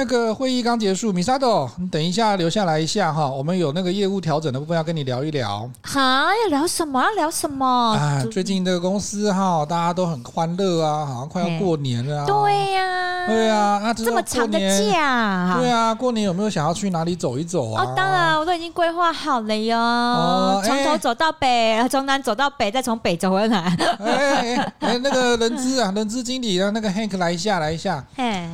哎。那个会议刚结束，米萨多，你等一下留下来一下哈，我们有那个业务调整的部分要跟你聊一聊。哈，要聊什么？要聊什么？啊，最近这个公司哈，大家都很欢乐啊，好像快要过年了啊。对呀，对啊，那这么长的假，对啊，过年有没有想要去哪里走一走啊？哦，当然，我都已经规划好了哟。哦，从头走到北，从南走到北，再从北走回来。哎哎哎，那个人资啊，人资经理啊，那个 Hank 来一下，来一下。嘿。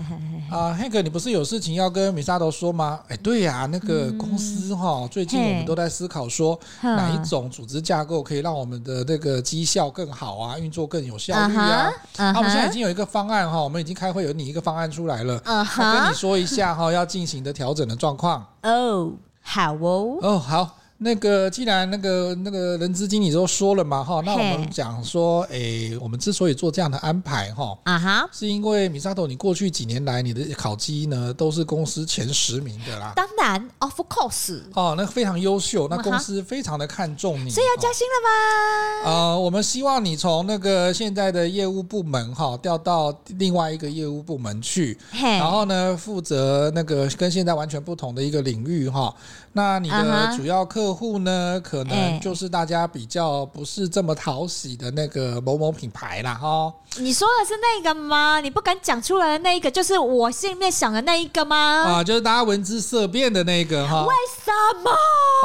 啊，Hank，你不是有事情要跟米沙头说吗？哎，对呀、啊，那个公司哈，嗯、最近我们都在思考说，哪一种组织架构可以让我们的那个绩效更好啊，运作更有效率啊。那、uh huh, uh huh. 啊、我们现在已经有一个方案哈，我们已经开会有拟一个方案出来了，uh huh. 跟你说一下哈，要进行的调整的状况。哦，好哦。哦，好。那个，既然那个那个人资经理都说了嘛，哈，那我们讲说，诶，我们之所以做这样的安排，哈，啊哈，是因为米沙头，你过去几年来你的考绩呢，都是公司前十名的啦。当然，of course。哦，那非常优秀，那公司非常的看重你，所以要加薪了吗？呃，我们希望你从那个现在的业务部门哈调到另外一个业务部门去，然后呢，负责那个跟现在完全不同的一个领域哈。那你的主要客户呢，可能就是大家比较不是这么讨喜的那个某某品牌啦，哈。你说的是那个吗？你不敢讲出来的那一个，就是我心里面想的那一个吗？啊，就是大家闻之色变的那个哈。为什么？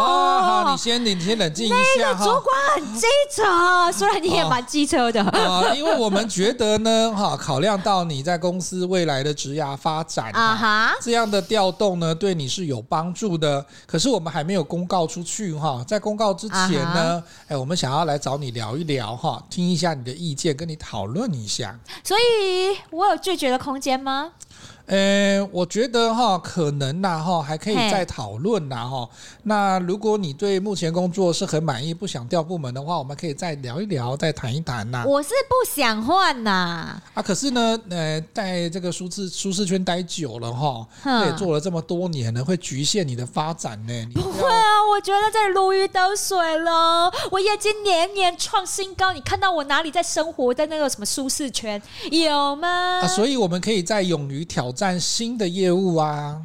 啊，好，你先，你先冷静一下。那个主管很机车，虽然你也蛮机车的。啊，因为我们觉得呢，哈，考量到你在公司未来的职涯发展啊哈，这样的调动呢，对你是有帮助的。可是我们还没有公告出去哈，在公告之前呢，哎，我们想要来找你聊一聊哈，听一下你的意见，跟你讨论一下。所以我有拒绝的空间吗？呃，我觉得哈，可能呐哈，还可以再讨论呐哈。那如果你对目前工作是很满意，不想调部门的话，我们可以再聊一聊，再谈一谈呐。我是不想换呐。啊，可是呢，呃，在这个舒适舒适圈待久了哈，也做了这么多年了，会局限你的发展呢？不会啊，我觉得在如鱼得水了，我业绩年年创新高。你看到我哪里在生活在那个什么舒适圈有吗？啊，所以我们可以再勇于挑战。新的业务啊，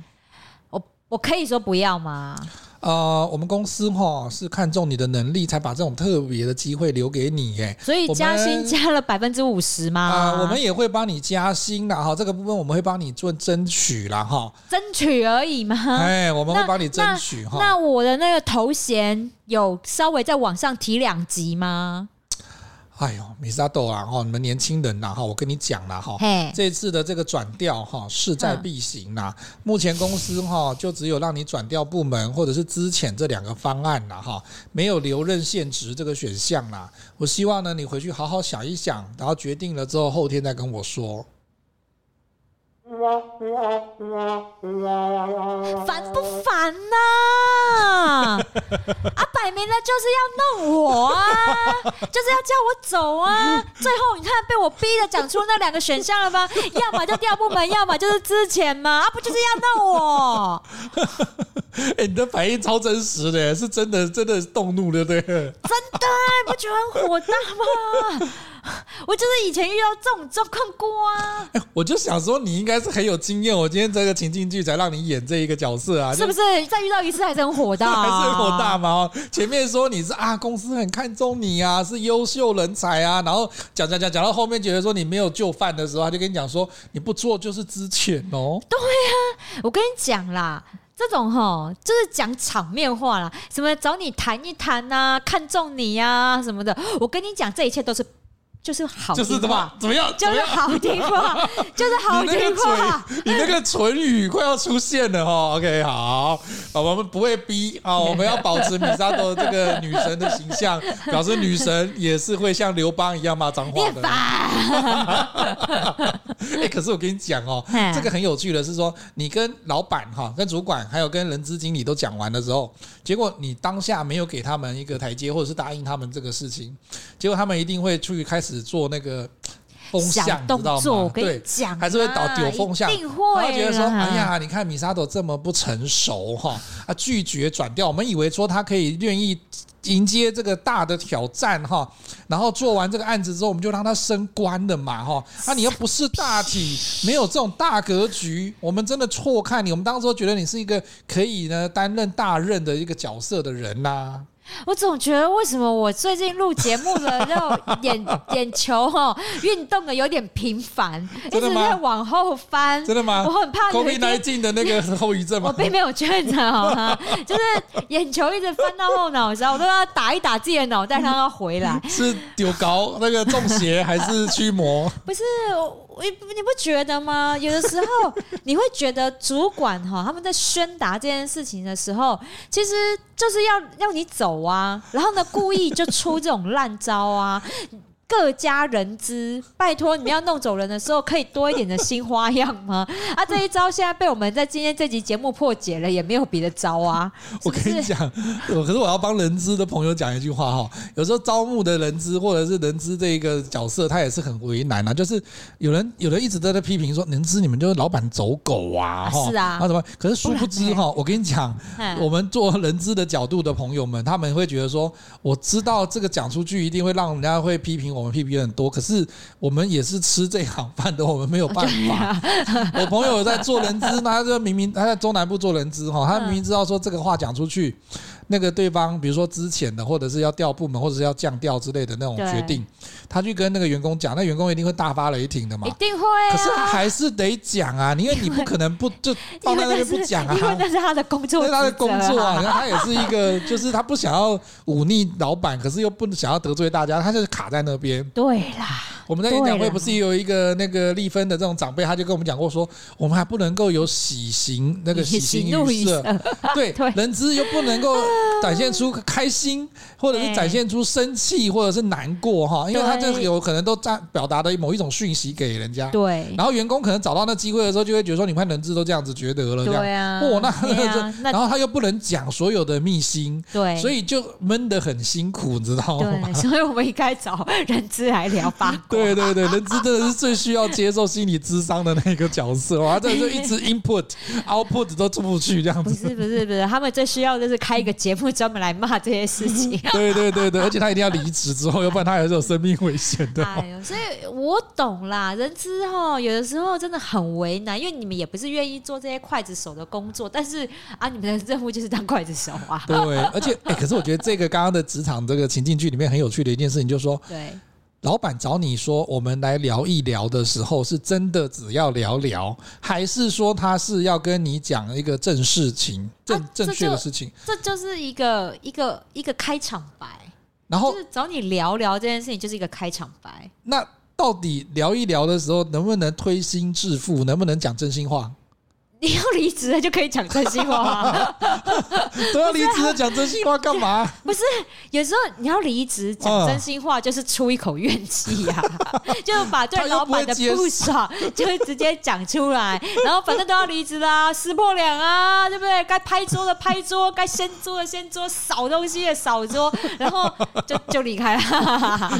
我我可以说不要吗？呃，我们公司哈是看中你的能力，才把这种特别的机会留给你耶。所以加薪加了百分之五十吗？啊、呃，我们也会帮你加薪的哈，这个部分我们会帮你做争取啦哈。争取而已吗？哎，我们会帮你争取哈。那我的那个头衔有稍微再往上提两级吗？哎呦，米萨豆啊，哈，你们年轻人呐，哈，我跟你讲了哈，这次的这个转调哈，势在必行呐。目前公司哈，就只有让你转调部门或者是资遣这两个方案了哈，没有留任现职这个选项啦。我希望呢，你回去好好想一想，然后决定了之后，后天再跟我说。烦不烦呐？啊，摆明了就是要弄我啊，就是要叫我走啊！最后你看被我逼的讲出那两个选项了吧？要么就调部门，要么就是之前嘛，啊，不就是要弄我？哎、欸，你的反应超真实的，是真的，真的动怒了，对？真的，不觉得很火大吗？我就是以前遇到这种状况过啊！我就想说，你应该是很有经验。我今天这个情境剧才让你演这一个角色啊，是不是？再遇到一次还是很火大，还是很火大吗？前面说你是啊，公司很看重你啊，是优秀人才啊，然后讲讲讲讲到后面，觉得说你没有就范的时候，他就跟你讲说，你不做就是之前哦。对啊，我跟你讲啦，这种哈就是讲场面话啦，什么找你谈一谈啊，看中你呀什么的。我跟你讲，这一切都是。就是好，就是怎么怎么样？就是好听话，就是好听话。你那个唇语快要出现了哈，OK，好，我们不会逼啊，我们要保持米萨头这个女神的形象，表示女神也是会像刘邦一样骂脏话的。哎，可是我跟你讲哦，这个很有趣的是说，你跟老板哈、跟主管还有跟人资经理都讲完了之后，结果你当下没有给他们一个台阶，或者是答应他们这个事情，结果他们一定会出去开始。做那个风向，动作，我跟你讲，还是会导丢风向，一定会。他觉得说，哎呀，你看米沙朵这么不成熟哈，啊，拒绝转调。我们以为说他可以愿意迎接这个大的挑战哈，然后做完这个案子之后，我们就让他升官的嘛哈。啊，你又不是大体，没有这种大格局，我们真的错看你。我们当时觉得你是一个可以呢担任大任的一个角色的人呐、啊。我总觉得为什么我最近录节目的那种眼眼球哈运动的有点频繁，一直在往后翻。真的吗？我很怕 COVID-19 的那个 后遗症吗？我并没有确诊好吗？就是眼球一直翻到后脑勺，我都要打一打自己的脑袋，让它回来。是丢高那个中邪还是驱魔？不是。你你不觉得吗？有的时候你会觉得主管哈他们在宣达这件事情的时候，其实就是要要你走啊，然后呢故意就出这种烂招啊。各家人资，拜托你们要弄走人的时候，可以多一点的新花样吗？啊，这一招现在被我们在今天这集节目破解了，也没有别的招啊。我跟你讲，可是我要帮人资的朋友讲一句话哈，有时候招募的人资或者是人资这一个角色，他也是很为难啊。就是有人有人一直在在批评说，人资你们就是老板走狗啊，哈，是啊，那什么？可是殊不知哈，我跟你讲，我们做人资的角度的朋友们，他们会觉得说，我知道这个讲出去一定会让人家会批评。我们 P P 很多，可是我们也是吃这行饭的，我们没有办法。我朋友在做人资，他就明明他在中南部做人资哈，他明明知道说这个话讲出去。那个对方，比如说之前的，或者是要调部门，或者是要降调之类的那种决定，他去跟那个员工讲，那员工一定会大发雷霆的嘛？一定会。可是他还是得讲啊，因为你不可能不就放在那边不讲啊，因为那是他的工作，那是他的工作啊。然后他也是一个，就是他不想要忤逆老板，可是又不想要得罪大家，他就是卡在那边。对啦。我们在演讲会不是有一个那个丽芬的这种长辈，他就跟我们讲过说，我们还不能够有喜形那个 喜形于色，对，人资又不能够展现出开心，或者是展现出生气，或者是难过哈，因为他这有可能都在表达的某一种讯息给人家。对，然后员工可能找到那机会的时候，就会觉得说，你看人质都这样子觉得了，这样，对啊，哦，那那然后他又不能讲所有的秘辛，对，所以就闷得很辛苦，你知道吗？所以我们应该找人质来聊八卦。对对对，人质真的是最需要接受心理智商的那个角色，哇，这就一直 input output 都出不去这样子。不是不是不是，他们最需要就是开一个节目专门来骂这些事情。对对对对，而且他一定要离职之后，要不然他还是有生命危险的。哎呦，所以我懂啦，人之后，有的时候真的很为难，因为你们也不是愿意做这些刽子手的工作，但是啊，你们的任务就是当刽子手啊。对，而且哎，可是我觉得这个刚刚的职场这个情境剧里面很有趣的一件事情，就是说，对。老板找你说我们来聊一聊的时候，是真的只要聊聊，还是说他是要跟你讲一个正事情、正正确的事情？这就是一个一个一个开场白。然后就是找你聊聊这件事情，就是一个开场白。那到底聊一聊的时候，能不能推心置腹？能不能讲真心话？你 要离职了就可以讲真心话，啊，都要离职了讲真心话干嘛？不是，有时候你要离职讲真心话，就是出一口怨气呀，就把对老板的不爽就会直接讲出来，然后反正都要离职啦，撕破脸啊，对不对？该拍桌的拍桌，该掀桌的掀桌，扫东西的扫桌，然后就就离开了。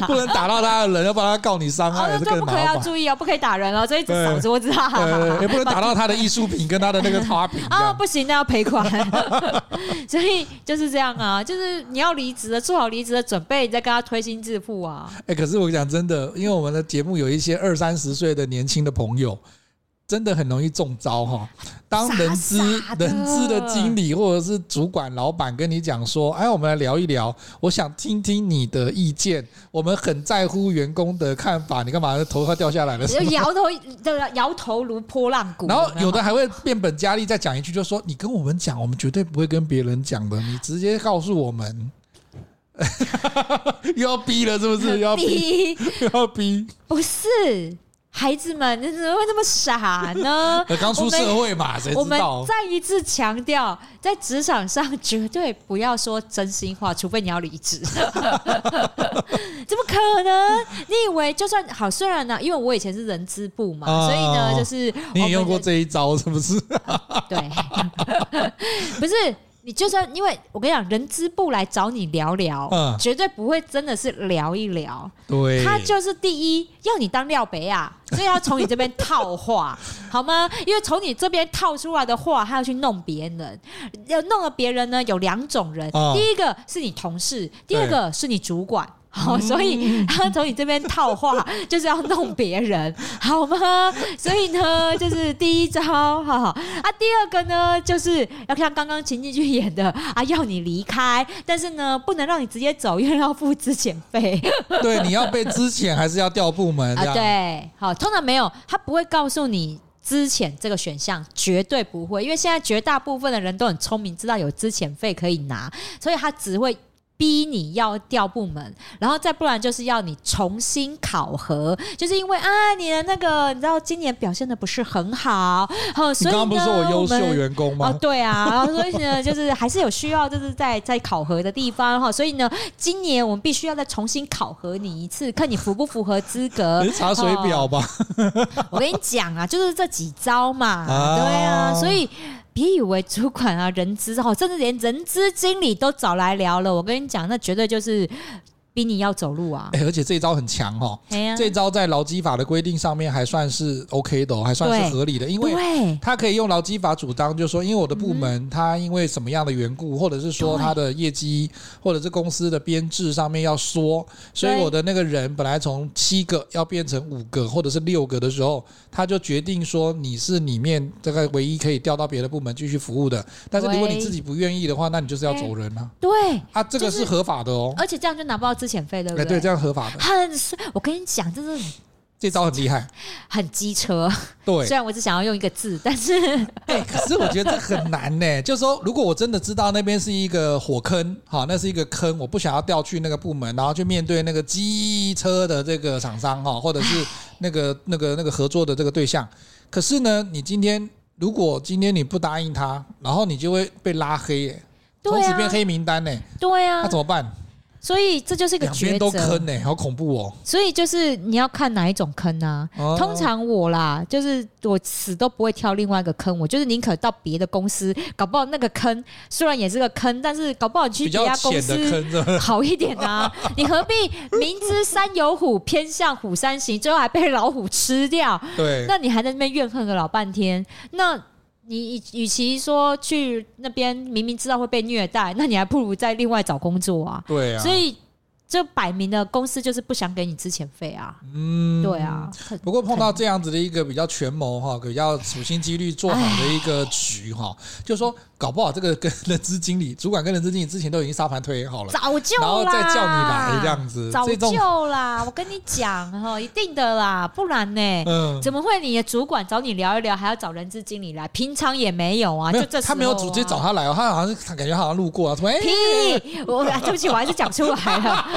不能打到他的人，要不然他告你伤害，也是更麻烦。不可以要注意哦，不可以打人哦，所以扫桌子啊，也不能打到他的艺术品。跟他的那个差评啊，不行，那要赔款，所以就是这样啊，就是你要离职了，做好离职的准备，你再跟他推心置腹啊。哎，可是我讲真的，因为我们的节目有一些二三十岁的年轻的朋友。真的很容易中招哈！当人资人资的经理或者是主管老板跟你讲说：“哎，我们来聊一聊，我想听听你的意见。我们很在乎员工的看法。”你干嘛头发掉下来了？摇头，摇头如拨浪鼓。然后有的还会变本加厉再讲一句，就说：“你跟我们讲，我们绝对不会跟别人讲的。你直接告诉我们。” 又要逼了，是不是？又要逼，又要逼？不是。孩子们，你怎么会那么傻呢？刚出社会嘛，谁知道？我们再一次强调，在职场上绝对不要说真心话，除非你要离职。怎么可能？你以为就算好？虽然呢，因为我以前是人资部嘛，所以呢，就是你也用过这一招，是不是？对，不是。你就算因为我跟你讲，人资部来找你聊聊，嗯，绝对不会真的是聊一聊。对，他就是第一要你当料杯啊，所以要从你这边套话，好吗？因为从你这边套出来的话，他要去弄别人，要弄了别人呢，有两种人，嗯、第一个是你同事，第二个是你主管。好，所以他从你这边套话，就是要弄别人，好吗？所以呢，就是第一招，好好啊。第二个呢，就是要像刚刚情境剧演的啊，要你离开，但是呢，不能让你直接走，因为要付资遣费。对，你要被资遣，还是要调部门啊？对，好，通常没有，他不会告诉你资遣这个选项，绝对不会，因为现在绝大部分的人都很聪明，知道有资遣费可以拿，所以他只会。逼你要调部门，然后再不然就是要你重新考核，就是因为啊，你的那个你知道今年表现的不是很好，好，所以呢，你刚刚不是我优秀员工吗？哦，对啊，然后所以呢，就是还是有需要，就是在在考核的地方哈，所以呢，今年我们必须要再重新考核你一次，看你符不符合资格。查水表吧。我跟你讲啊，就是这几招嘛，啊对啊，所以。别以为主管啊、人资哦，甚至连人资经理都找来聊了。我跟你讲，那绝对就是。逼你要走路啊！哎，而且这一招很强哦。啊、这一招在劳基法的规定上面还算是 OK 的，还算是合理的，因为他可以用劳基法主张，就是说，因为我的部门他因为什么样的缘故，或者是说他的业绩，或者是公司的编制上面要缩，所以我的那个人本来从七个要变成五个或者是六个的时候，他就决定说你是里面这个唯一可以调到别的部门继续服务的。但是如果你自己不愿意的话，那你就是要走人啊。对，啊，这个是合法的哦。而且这样就拿不到资遣费对不对？对，这样合法的。很，我跟你讲，这是 这招很厉害，很机车。对，虽然我只想要用一个字，但是，哎，可是我觉得这很难呢。就是说，如果我真的知道那边是一个火坑，好，那是一个坑，我不想要调去那个部门，然后去面对那个机车的这个厂商哈，或者是那个那个那个合作的这个对象。可是呢，你今天如果今天你不答应他，然后你就会被拉黑耶，从此变黑名单呢。对呀，那怎么办？所以这就是一个抉择，都坑呢、欸，好恐怖哦！所以就是你要看哪一种坑啊。哦、通常我啦，就是我死都不会挑另外一个坑，我就是宁可到别的公司，搞不好那个坑虽然也是个坑，但是搞不好你去别家公司好一点啊。你何必明知山有虎，偏向虎山行，最后还被老虎吃掉？对，那你还在那边怨恨个老半天，那。你与其说去那边明明知道会被虐待，那你还不如在另外找工作啊。对啊，所以。这摆明的公司就是不想给你之前费啊，嗯，对啊。不过碰到这样子的一个比较权谋哈，比较处心积虑做好的一个局哈，就是说搞不好这个跟人资经理、主管跟人资经理之前都已经沙盘推好了，早就然后再叫你来这样子，早就啦。我跟你讲哈，一定的啦，不然呢，嗯，怎么会你的主管找你聊一聊，还要找人资经理来？平常也没有啊，就这他没有直接找他来哦，他好像感觉好像路过啊，什么？屁！我对不起，我还是讲出来了。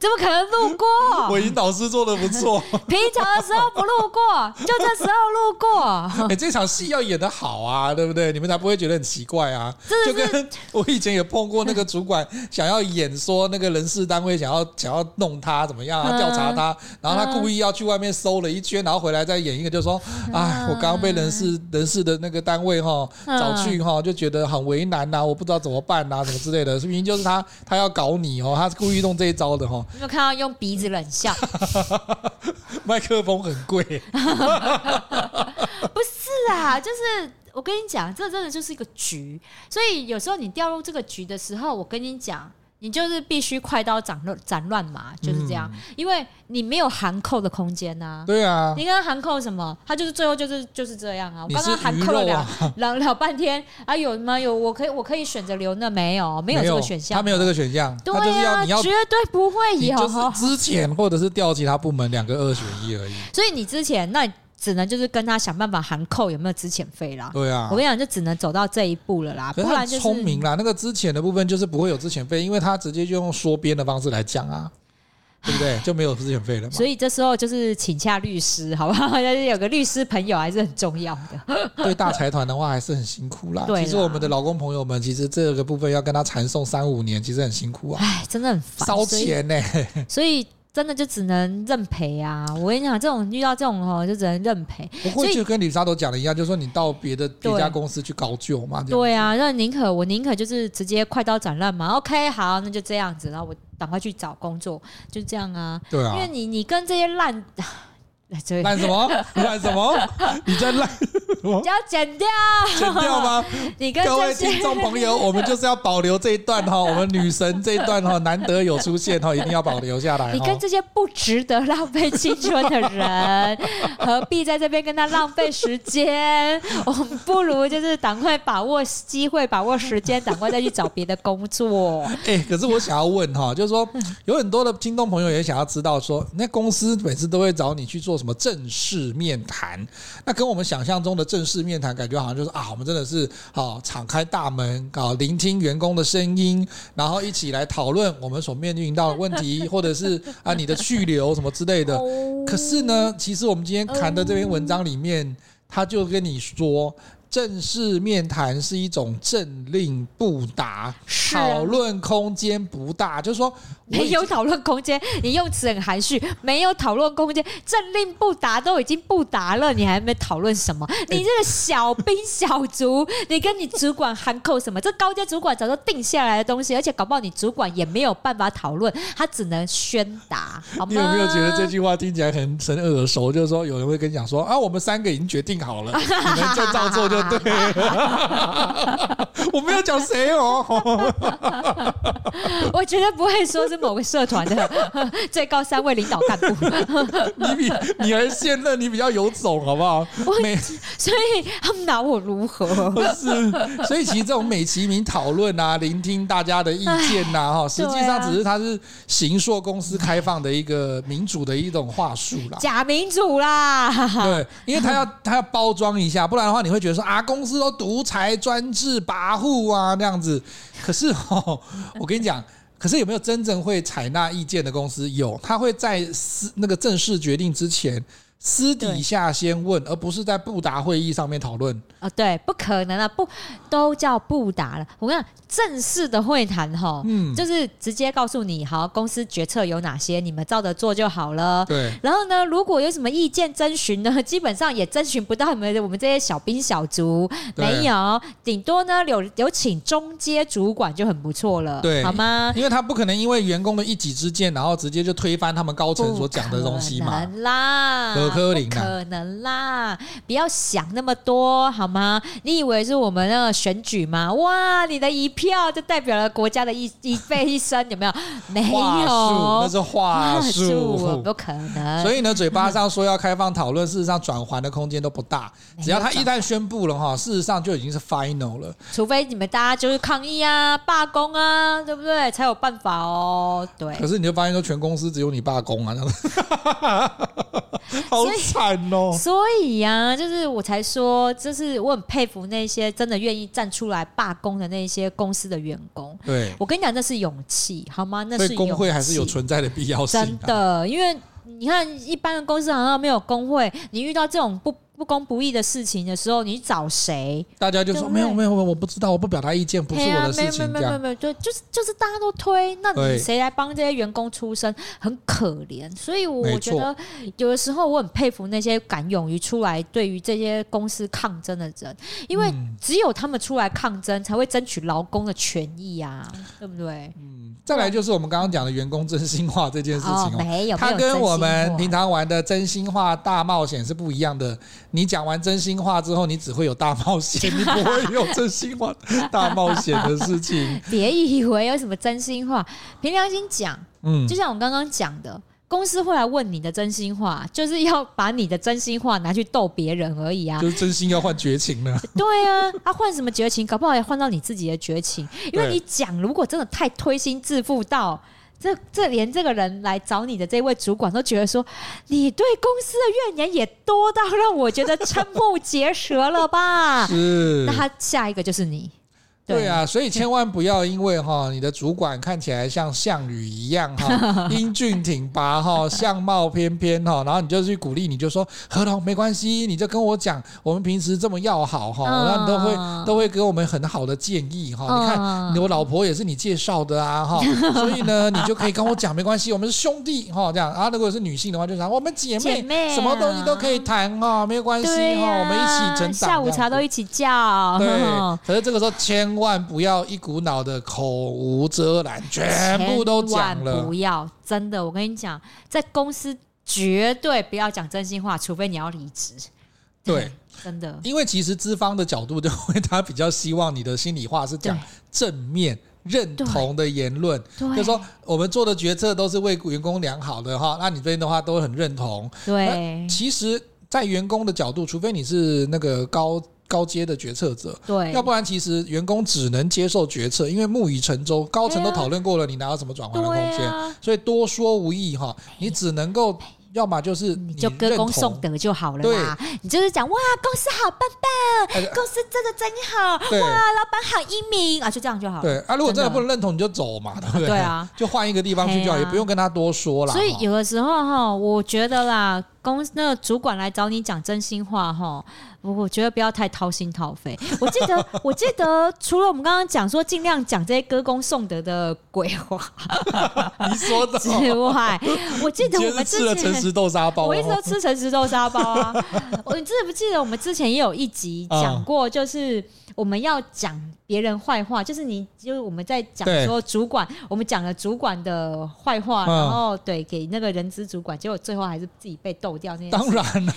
怎么可能路过？我引导师做的不错。平常的时候不路过，就这时候路过。哎，这场戏要演得好啊，对不对？你们才不会觉得很奇怪啊。就跟 我以前有碰过那个主管想要演说那个人事单位想要想要弄他怎么样啊，调查他，然后他故意要去外面搜了一圈，然后回来再演一个，就说：“哎，我刚刚被人事人事的那个单位哈找去哈，就觉得很为难呐，我不知道怎么办呐，什么之类的。明明就是他他要搞你哦，他是故意弄这一招的哈。”有没有看到用鼻子冷笑？麦克风很贵。不是啊，就是我跟你讲，这真的就是一个局。所以有时候你掉入这个局的时候，我跟你讲。你就是必须快刀斩乱斩乱麻，就是这样，嗯、因为你没有含扣的空间呐、啊。对啊，你刚刚含扣什么？他就是最后就是就是这样啊。我刚刚含扣了两 两两半天啊，有吗？有，我可以我可以选择留那没有？没有这个选项，他没有这个选项。对啊，绝对不会有。就是之前或者是调其他部门两个二选一而已。所以你之前那。只能就是跟他想办法含扣有没有资遣费啦。对啊，我跟你讲，就只能走到这一步了啦。不然就是聪明啦，那个资遣的部分就是不会有资遣费，因为他直接就用缩编的方式来讲啊，对不对？就没有资遣费了嘛。所以这时候就是请下律师，好不好？有个律师朋友还是很重要的。对大财团的话还是很辛苦啦。其实我们的劳工朋友们，其实这个部分要跟他缠讼三五年，其实很辛苦啊。哎，真的很烦，烧钱呢。所以。真的就只能认赔啊！我跟你讲，这种遇到这种哦，就只能认赔。不过就跟李莎都讲的一样，就是说你到别的别家公司去高就嘛。对啊，那宁可我宁可就是直接快刀斩乱麻。OK，好，那就这样子，然后我赶快去找工作，就这样啊。对啊，因为你你跟这些烂。烂什么？烂什么？你 在烂？你要剪掉？剪掉吗？你跟各位听众朋友，我们就是要保留这一段哈，我们女神这一段哈，难得有出现哈，一定要保留下来。你跟这些不值得浪费青春的人，何必在这边跟他浪费时间？我们不如就是赶快把握机会，把握时间，赶快再去找别的工作。哎，可是我想要问哈，就是说有很多的听众朋友也想要知道说，那公司每次都会找你去做。什么正式面谈？那跟我们想象中的正式面谈感觉好像就是啊，我们真的是啊，敞开大门啊，聆听员工的声音，然后一起来讨论我们所面临到的问题，或者是 啊你的去留什么之类的。可是呢，其实我们今天谈的这篇文章里面，他就跟你说。正式面谈是一种政令不达，讨论空间不大，就是说没有讨论空间。你用词很含蓄，没有讨论空间，政令不达都已经不达了，你还没讨论什么？你这个小兵小卒，你跟你主管喊扣什么？这高阶主管早就定下来的东西，而且搞不好你主管也没有办法讨论，他只能宣达。好吗？你有没有觉得这句话听起来很很耳熟？就是说有人会跟你讲说啊，我们三个已经决定好了，你们就照做就。对，我没有讲谁哦，我绝对不会说是某个社团的 最高三位领导干部。你比你还现任，你比较有种，好不好？美，所以他们拿我如何？不是，所以其实这种美其名讨论啊，聆听大家的意见呐，哈，实际上只是它是行硕公司开放的一个民主的一种话术啦，假民主啦。对，因为他要他要包装一下，不然的话你会觉得说啊。公司都独裁专制跋扈啊，那样子。可是 哦，我跟你讲，可是有没有真正会采纳意见的公司？有，他会在那个正式决定之前。私底下先问，而不是在布达会议上面讨论。啊，对，不可能啊，不都叫布达了。我跟你讲，正式的会谈哈，嗯，就是直接告诉你，好，公司决策有哪些，你们照着做就好了。对。然后呢，如果有什么意见征询呢，基本上也征询不到你们我们这些小兵小卒，没有，顶多呢有有请中阶主管就很不错了，对，好吗？因为他不可能因为员工的一己之见，然后直接就推翻他们高层所讲的东西嘛，啦。不可能啦！不要想那么多好吗？你以为是我们那个选举吗？哇，你的一票就代表了国家的一一辈一生，有没有？没有，那是话术，不可能。所以呢，嘴巴上说要开放讨论，事实上转圜的空间都不大。只要他一旦宣布了哈，事实上就已经是 final 了。除非你们大家就是抗议啊、罢工啊，对不对？才有办法哦。对。可是你就发现说，全公司只有你罢工啊，这样子，好惨哦。所以呀、啊，就是我才说，就是我很佩服那些真的愿意站出来罢工的那些公司的员工。对，我跟你讲，那是勇气，好吗？那是工会还是有存在的必要性、啊。真的，因为你看，一般的公司好像没有工会，你遇到这种不。不公不义的事情的时候，你找谁？大家就说没有没有没有，我不知道，我不表达意见，不是我的事情。没有没有没有，对，就是就是大家都推，那你谁来帮这些员工出声？很可怜。所以我觉得有的时候我很佩服那些敢勇于出来对于这些公司抗争的人，因为只有他们出来抗争，才会争取劳工的权益啊，对不对？嗯。再来就是我们刚刚讲的员工真心话这件事情哦，没有，他跟我们平常玩的真心话大冒险是不一样的。你讲完真心话之后，你只会有大冒险，你不会有真心话大冒险的事情。别以为有什么真心话，凭良心讲，嗯，就像我刚刚讲的，公司会来问你的真心话，就是要把你的真心话拿去逗别人而已啊。就是真心要换绝情了。对啊，他换什么绝情？搞不好也换到你自己的绝情，因为你讲，如果真的太推心置腹到。这这连这个人来找你的这位主管都觉得说，你对公司的怨言也多到让我觉得瞠目结舌了吧？是。那他下一个就是你，对啊，所以千万不要因为哈 你的主管看起来像项羽一样哈 英俊挺拔哈相貌翩翩哈，然后你就去鼓励，你就说何龙没关系，你就跟我讲，我们平时这么要好哈，然后你都会都会给我们很好的建议哈。你看我老婆也是你介绍的啊哈，所以呢你就可以跟我讲没关系，我们是兄弟哈这样啊。如果是女性的话，就讲我们姐妹，什么东西都可以谈哈，没有关系哈，我们一起成长，下午茶都一起叫。对，可是这个时候千万不要一股脑的口无遮拦，全部都讲了。不要，真的，我跟你讲，在公司绝对不要讲真心话，除非你要离职。对，真的，因为其实资方的角度就会，他比较希望你的心里话是讲正面认同的言论，就是说我们做的决策都是为员工良好的哈，那你这边的话都很认同。对，其实，在员工的角度，除非你是那个高。高阶的决策者，对，要不然其实员工只能接受决策，因为木已成舟，高层都讨论过了，你哪有什么转换的空间？啊、所以多说无益哈，你只能够。要么就是你，你就歌功颂德就好了啦，你就是讲哇，公司好棒棒，公司真的真好，哇，老板好英明啊，就这样就好了。对啊，如果真的。不能认同，你就走嘛，对不对？对啊，就换一个地方去就好，也不用跟他多说了。所以有的时候哈，我觉得啦，公司那个主管来找你讲真心话哈，我我觉得不要太掏心掏肺。我记得，我记得，除了我们刚刚讲说尽量讲这些歌功颂德的鬼话，你说的之外，我记得我们之前。吃豆沙包，我一直都吃诚实豆沙包啊！我你记不记得我们之前也有一集讲过，就是我们要讲别人坏话，就是你就是我们在讲说主管，我们讲了主管的坏话，然后对给那个人资主管，结果最后还是自己被斗掉那件事。当然了，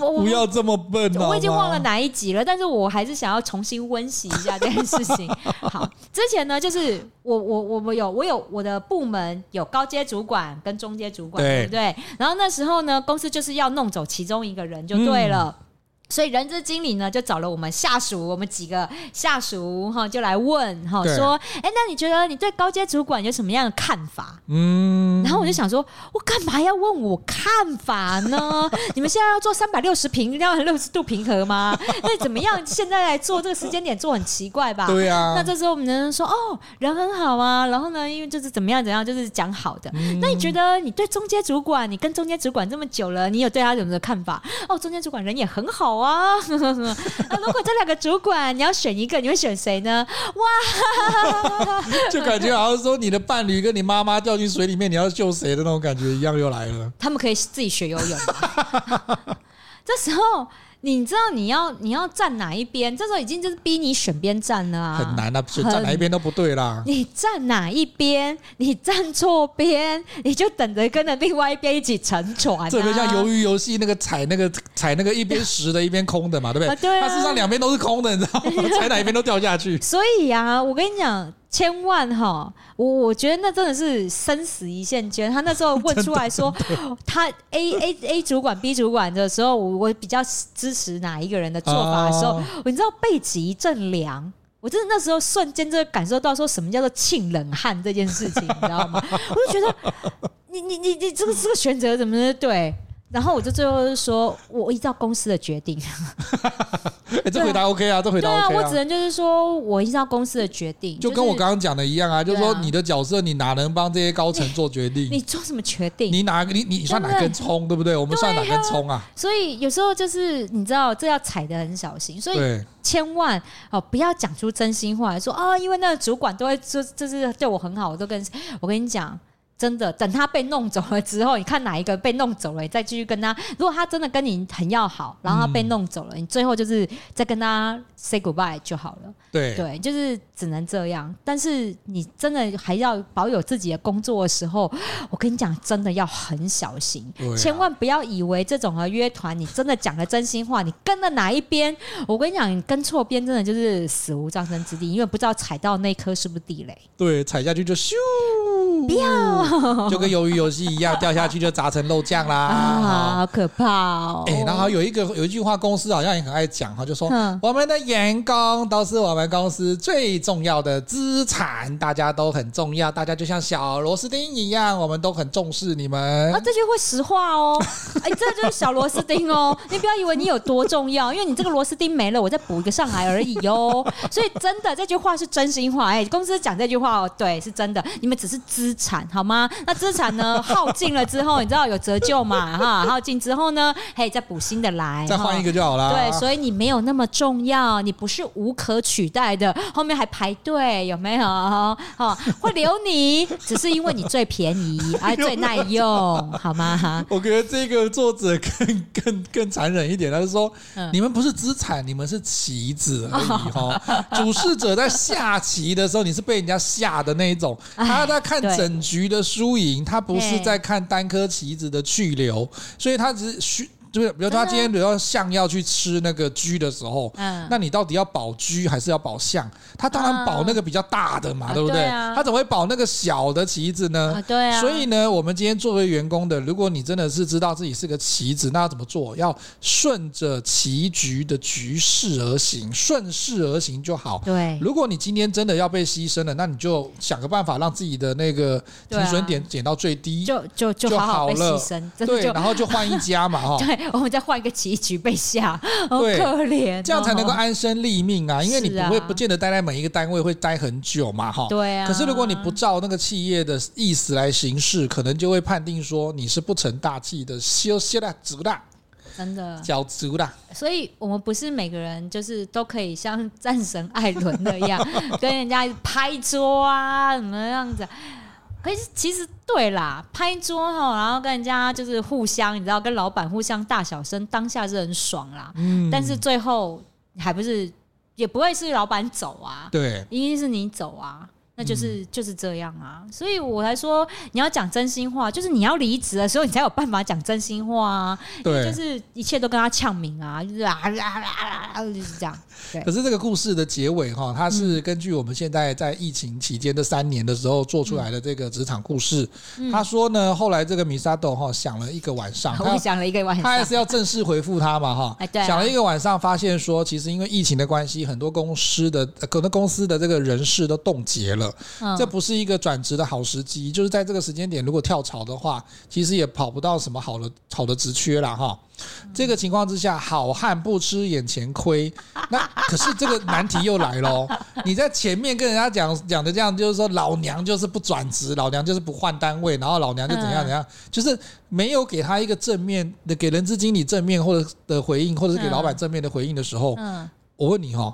我不要这么笨。我已经忘了哪一集了，但是我还是想要重新温习一下这件事情。好，之前呢，就是我我我我有我有我的部门有高阶主管跟中阶主管，对不对？然后那时候呢，公司就是要弄走其中一个人就对了。嗯所以人资经理呢，就找了我们下属，我们几个下属哈，就来问哈，说，哎，那你觉得你对高阶主管有什么样的看法？嗯，然后我就想说，我干嘛要问我看法呢？你们现在要做三百六十平，要六十度平和吗？那怎么样？现在来做这个时间点做很奇怪吧？对啊。那这时候我们人说，哦，人很好啊，然后呢，因为就是怎么样怎样，就是讲好的。嗯、那你觉得你对中阶主管，你跟中阶主管这么久了，你有对他有什么看法？哦，中间主管人也很好。哇，那如果这两个主管你要选一个，你会选谁呢？哇，就感觉好像说你的伴侣跟你妈妈掉进水里面，你要救谁的那种感觉一样又来了。他们可以自己学游泳。这时候。你知道你要你要站哪一边？这时候已经就是逼你选边站了啊！很难啊，选站哪一边都不对啦。你站哪一边？你站错边，你就等着跟着另外一边一起沉船啊。这个像鱿鱼游戏那个踩那个踩那个一边实的，一边空的嘛，对不对？对啊。它事实上两边都是空的，你知道吗？踩哪一边都掉下去。所以啊，我跟你讲。千万哈，我我觉得那真的是生死一线间。他那时候问出来说，他 A A A 主管 B 主管的时候，我我比较支持哪一个人的做法的时候，你知道背脊一阵凉，我真的那时候瞬间就感受到说什么叫做沁冷汗这件事情，你知道吗？我就觉得 你你你你这个这个选择怎么是对？然后我就最后就说，我依照公司的决定。哎，这回答 OK 啊，这回答 OK 啊。对啊，我只能就是说我依照公司的决定，就跟我刚刚讲的一样啊，就是说你的角色，你哪能帮这些高层做决定？你做什么决定？你哪你你算哪根葱，对不对？我们算哪根葱啊？所以有时候就是你知道，这要踩得很小心，所以千万哦不要讲出真心话，说啊，因为那个主管都会就，就是对我很好，我都跟我跟你讲。真的，等他被弄走了之后，你看哪一个被弄走了，你再继续跟他。如果他真的跟你很要好，然后他被弄走了，嗯、你最后就是再跟他 say goodbye 就好了。对对，就是只能这样。但是你真的还要保有自己的工作的时候，我跟你讲，真的要很小心，啊、千万不要以为这种的约团，你真的讲了真心话，你跟了哪一边？我跟你讲，你跟错边，真的就是死无葬身之地，因为不知道踩到那颗是不是地雷。对，踩下去就咻。不要，就跟鱿鱼游戏一样，掉下去就砸成肉酱啦，啊，好可怕哦！哎，然后有一个有一句话，公司好像也很爱讲哈，就说我们的员工都是我们公司最重要的资产，大家都很重要，大家就像小螺丝钉一样，我们都很重视你们。啊，这句会实话哦，哎，这就是小螺丝钉哦，你不要以为你有多重要，因为你这个螺丝钉没了，我再补一个上来而已哦。所以真的这句话是真心话，哎，公司讲这句话哦，对，是真的，你们只是资产好吗？那资产呢耗尽了之后，你知道有折旧嘛？哈，耗尽之后呢，嘿，再补新的来，再换一个就好了。对，所以你没有那么重要，你不是无可取代的，后面还排队有没有？哈，会留你，只是因为你最便宜，而最耐用，好吗？我觉得这个作者更更更残忍一点，他是说，嗯、你们不是资产，你们是棋子而已哈。主事者在下棋的时候，你是被人家下的那一种，他在看整局的输赢，他不是在看单颗棋子的去留，所以他只是虚。就是，比如他今天比如说象要去吃那个车的时候，嗯，那你到底要保车还是要保象？他当然保那个比较大的嘛，对不对？他怎么会保那个小的棋子呢？对啊。所以呢，我们今天作为员工的，如果你真的是知道自己是个棋子，那要怎么做？要顺着棋局的局势而行，顺势而行就好。对。如果你今天真的要被牺牲了，那你就想个办法让自己的那个停损点减到最低，就就就好了。对，然后就换一家嘛，哈。对。我们再换一个棋局被下，好可怜，这样才能够安身立命啊！因为你不会不见得待在每一个单位会待很久嘛，哈。对啊。可是如果你不照那个企业的意思来行事，可能就会判定说你是不成大器的，休息了，足了，真的，脚足了。所以我们不是每个人就是都可以像战神艾伦那样 跟人家拍桌啊，怎么样子。可是其实对啦，拍桌哈，然后跟人家就是互相，你知道，跟老板互相大小声，当下是很爽啦。嗯。但是最后还不是，也不会是老板走啊。对。一定是你走啊。那就是就是这样啊，所以我才说你要讲真心话，就是你要离职的时候，你才有办法讲真心话啊。对，就是一切都跟他呛名啊，就是啊啊啊啊，就是这样。对。可是这个故事的结尾哈，它是根据我们现在在疫情期间的三年的时候做出来的这个职场故事。他说呢，后来这个米萨豆哈想了一个晚上，我想了一个晚上，他还是要正式回复他嘛哈。对想了一个晚上，发现说其实因为疫情的关系，很多公司的可能公司的这个人事都冻结了。这不是一个转职的好时机，就是在这个时间点，如果跳槽的话，其实也跑不到什么好的好的职缺了哈。这个情况之下，好汉不吃眼前亏。那可是这个难题又来了，你在前面跟人家讲讲的这样，就是说老娘就是不转职，老娘就是不换单位，然后老娘就怎样怎样，就是没有给他一个正面的，给人资经理正面或者的回应，或者是给老板正面的回应的时候，我问你哈，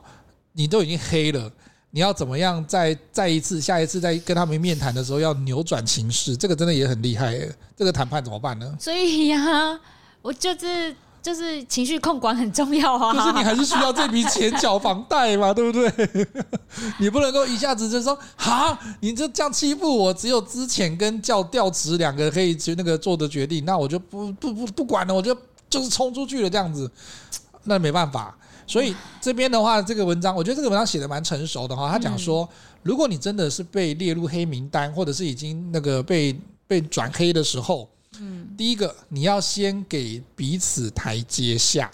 你都已经黑了。你要怎么样再再一次下一次再跟他们面谈的时候要扭转情势，这个真的也很厉害耶。这个谈判怎么办呢？所以呀、啊，我就是就是情绪控管很重要啊。就是你还是需要这笔钱缴房贷嘛，对不对？你不能够一下子就说好，你就这样欺负我，只有之前跟叫调职两个可以去那个做的决定，那我就不不不不管了，我就就是冲出去了这样子，那没办法。所以这边的话，这个文章我觉得这个文章写的蛮成熟的哈。他讲说，如果你真的是被列入黑名单，或者是已经那个被被转黑的时候，嗯，第一个你要先给彼此台阶下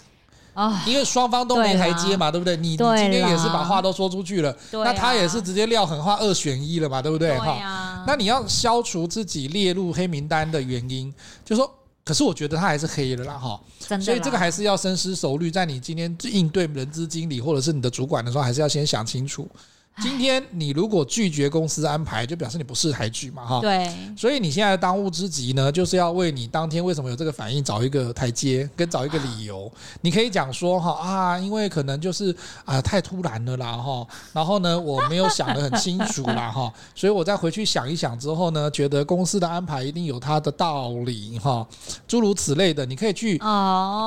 啊，因为双方都没台阶嘛，对不对？你你今天也是把话都说出去了，那他也是直接撂狠话二选一了嘛，对不对？哈，那你要消除自己列入黑名单的原因，就说。可是我觉得他还是黑了啦，哈，所以这个还是要深思熟虑，在你今天应对人资经理或者是你的主管的时候，还是要先想清楚。今天你如果拒绝公司安排，就表示你不识抬举嘛，哈。对。所以你现在的当务之急呢，就是要为你当天为什么有这个反应找一个台阶，跟找一个理由。你可以讲说哈啊，因为可能就是啊太突然了啦，哈。然后呢，我没有想得很清楚啦，哈。所以我再回去想一想之后呢，觉得公司的安排一定有它的道理，哈。诸如此类的，你可以去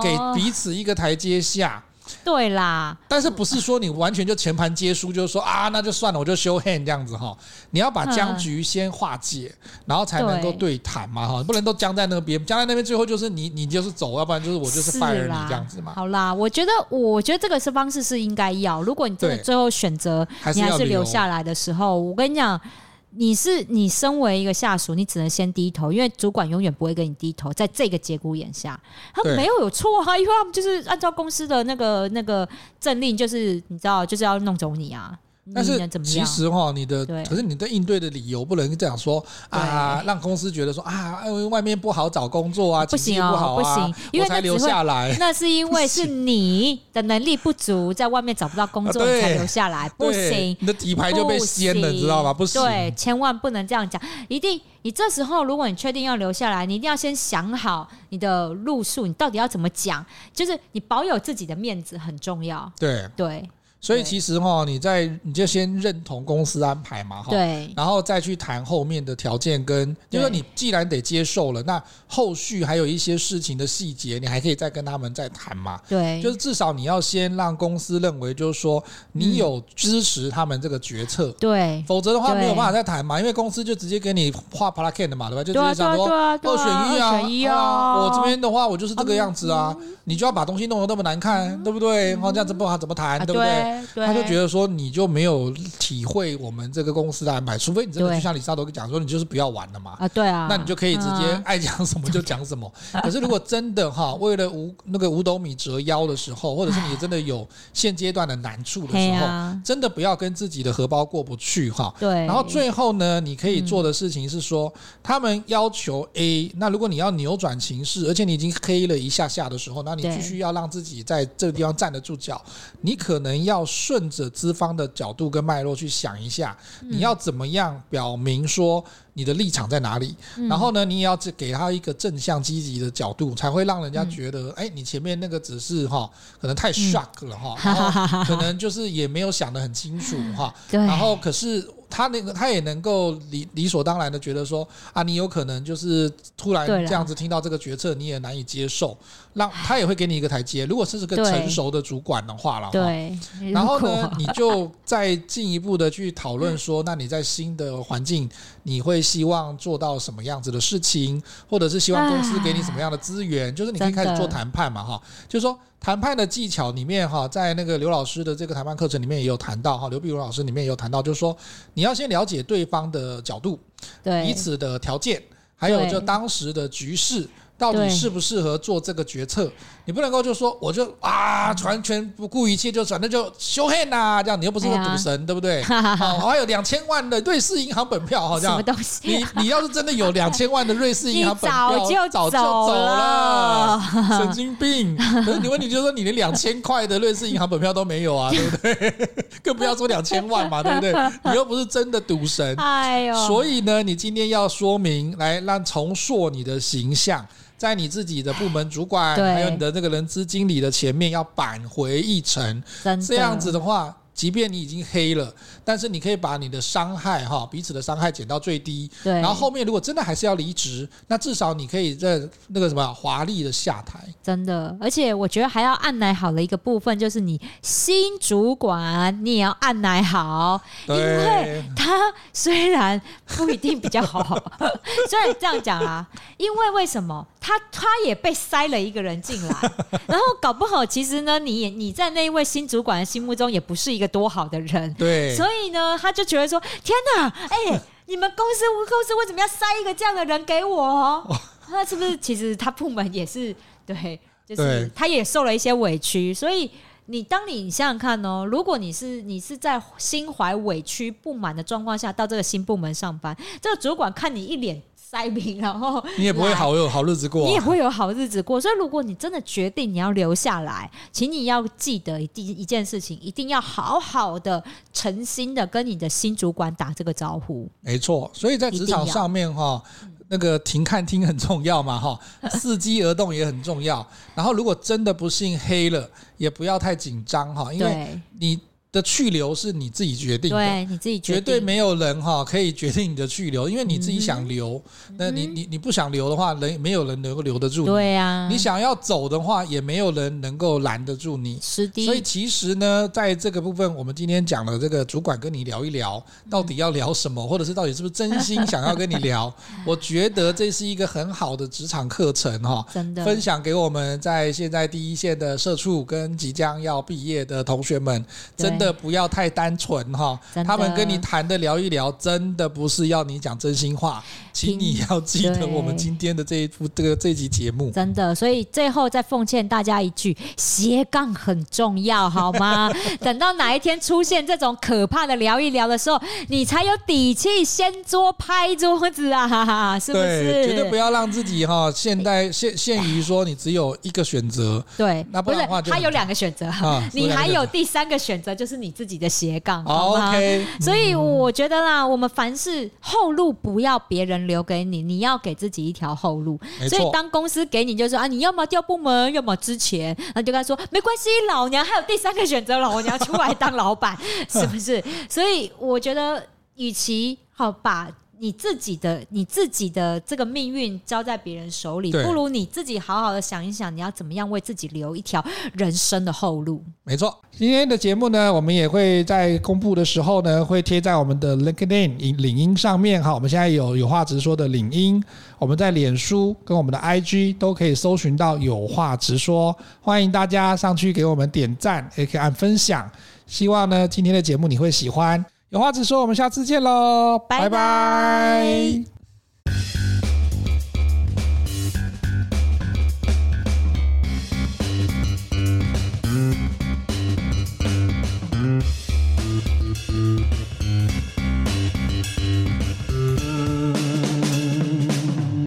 给彼此一个台阶下。对啦，但是不是说你完全就全盘皆输，就是说啊，那就算了，我就 show hand 这样子哈。你要把僵局先化解，然后才能够对谈嘛哈，不能都僵在那边，僵在那边最后就是你你就是走，要不然就是我就是 fire 你这样子嘛。好啦，我觉得我觉得这个是方式是应该要，如果你真的最后选择你还是留下来的时候，我跟你讲。你是你身为一个下属，你只能先低头，因为主管永远不会跟你低头。在这个节骨眼下，他没有有错啊，因为他们就是按照公司的那个那个政令，就是你知道，就是要弄走你啊。但是其实哈，你的可是你的应对的理由不能这样说啊，让公司觉得说啊，因为外面不好找工作啊，不行哦，不行，因为才留下来。那是因为是 你的能力不足，在外面找不到工作才留下来，不行，你的底牌就被掀了，你知道吗？不行，对，千万不能这样讲。一定，你这时候如果你确定要留下来，你一定要先想好你的路数，你到底要怎么讲，就是你保有自己的面子很重要。对对。所以其实哈，你在你就先认同公司安排嘛，哈，对，然后再去谈后面的条件跟，就是说你既然得接受了，那后续还有一些事情的细节，你还可以再跟他们再谈嘛，对，就是至少你要先让公司认为，就是说你有支持他们这个决策，对，否则的话没有办法再谈嘛，因为公司就直接给你画 plan 的嘛，对吧？就直接想说二选一啊，选一啊，我这边的话我就是这个样子啊，你就要把东西弄得那么难看，对不对？然后这样子不好怎么谈，对不对？他就觉得说你就没有体会我们这个公司的安排，除非你真的就像李萨多讲说，你就是不要玩了嘛。啊，对啊，那你就可以直接爱讲什么就讲什么。可是如果真的哈，为了五那个五斗米折腰的时候，或者是你真的有现阶段的难处的时候，真的不要跟自己的荷包过不去哈。对。然后最后呢，你可以做的事情是说，他们要求 A，那如果你要扭转情势，而且你已经黑了一下下的时候，那你必须要让自己在这个地方站得住脚，你可能要顺。着资方的角度跟脉络去想一下，你要怎么样表明说你的立场在哪里？然后呢，你也要给他一个正向积极的角度，才会让人家觉得，哎，你前面那个只是哈，可能太 shock 了哈，然后可能就是也没有想得很清楚哈，然后可是。他那个，他也能够理理所当然的觉得说啊，你有可能就是突然这样子听到这个决策，你也难以接受，让他也会给你一个台阶。如果是个成熟的主管的话了，对，然后呢，你就再进一步的去讨论说，那你在新的环境，你会希望做到什么样子的事情，或者是希望公司给你什么样的资源，就是你可以开始做谈判嘛，哈，就是说。谈判的技巧里面哈，在那个刘老师的这个谈判课程里面也有谈到哈，刘碧如老师里面也有谈到，就是说你要先了解对方的角度，对彼此的条件，还有就当时的局势。到底适不适合做这个决策？你不能够就说我就啊，完全不顾一切，就反正就修黑呐，这样你又不是个赌神，对不对？好，还有两千万的瑞士银行本票，好像？你你要是真的有两千万的瑞士银行本票，早就早就走了，神经病！可是你问你就是说，你连两千块的瑞士银行本票都没有啊，对不对？更不要说两千万嘛，对不对？你又不是真的赌神，哎呦！所以呢，你今天要说明来让重塑你的形象。在你自己的部门主管，还有你的那个人资经理的前面，要扳回一城。这样子的话。即便你已经黑了，但是你可以把你的伤害哈，彼此的伤害减到最低。对。然后后面如果真的还是要离职，那至少你可以在那个什么华丽的下台。真的，而且我觉得还要按奶好的一个部分，就是你新主管你也要按奶好，因为他虽然不一定比较好，虽然这样讲啊，因为为什么他他也被塞了一个人进来，然后搞不好其实呢，你也你在那一位新主管的心目中也不是一个。多好的人，对，所以呢，他就觉得说：“天哪，哎、欸，你们公司公司为什么要塞一个这样的人给我？那是不是其实他部门也是对，就是他也受了一些委屈？所以你当你想想看哦，如果你是你是在心怀委屈不满的状况下到这个新部门上班，这个主管看你一脸。”塞饼，然后你也不会好有好日子过，啊，你也不会有好日子过。所以，如果你真的决定你要留下来，请你要记得一一件事情，一定要好好的、诚心的跟你的新主管打这个招呼。没错，所以在职场上面哈，那个停看听很重要嘛哈，伺机而动也很重要。然后，如果真的不幸黑了，也不要太紧张哈，因为你。的去留是你自己决定的，对，你自己决定，绝对没有人哈可以决定你的去留，因为你自己想留，嗯、那你你你不想留的话，人没有人能够留得住你。对呀、啊，你想要走的话，也没有人能够拦得住你。是的。所以其实呢，在这个部分，我们今天讲了这个主管跟你聊一聊，到底要聊什么，或者是到底是不是真心想要跟你聊？我觉得这是一个很好的职场课程哈，真的分享给我们在现在第一线的社畜跟即将要毕业的同学们，真的。的不要太单纯哈。他们跟你谈的聊一聊，真的不是要你讲真心话，请你要记得我们今天的这一部这个这一集节目。真的，所以最后再奉劝大家一句：斜杠很重要，好吗？等到哪一天出现这种可怕的聊一聊的时候，你才有底气掀桌拍桌子啊！哈哈，是不是？绝对不要让自己哈现代 限限于说你只有一个选择。对，那不然的话，他有两个选择，啊、你还有第三个选择，就是你自己的斜杠，好吗？OK。所以我觉得啦，我们凡事后路不要别人留给你，你要给自己一条后路。所以当公司给你就说啊，你要么调部门，要么之前，那就跟他说没关系，老娘还有第三个选择，老娘出来当老板，是不是？所以我觉得，与其好把。你自己的你自己的这个命运交在别人手里，不如你自己好好的想一想，你要怎么样为自己留一条人生的后路。没错，今天的节目呢，我们也会在公布的时候呢，会贴在我们的 LinkedIn 领英上面哈。我们现在有有话直说的领英，我们在脸书跟我们的 IG 都可以搜寻到有话直说，欢迎大家上去给我们点赞，也可以按分享。希望呢，今天的节目你会喜欢。有话直说，我们下次见喽，拜拜。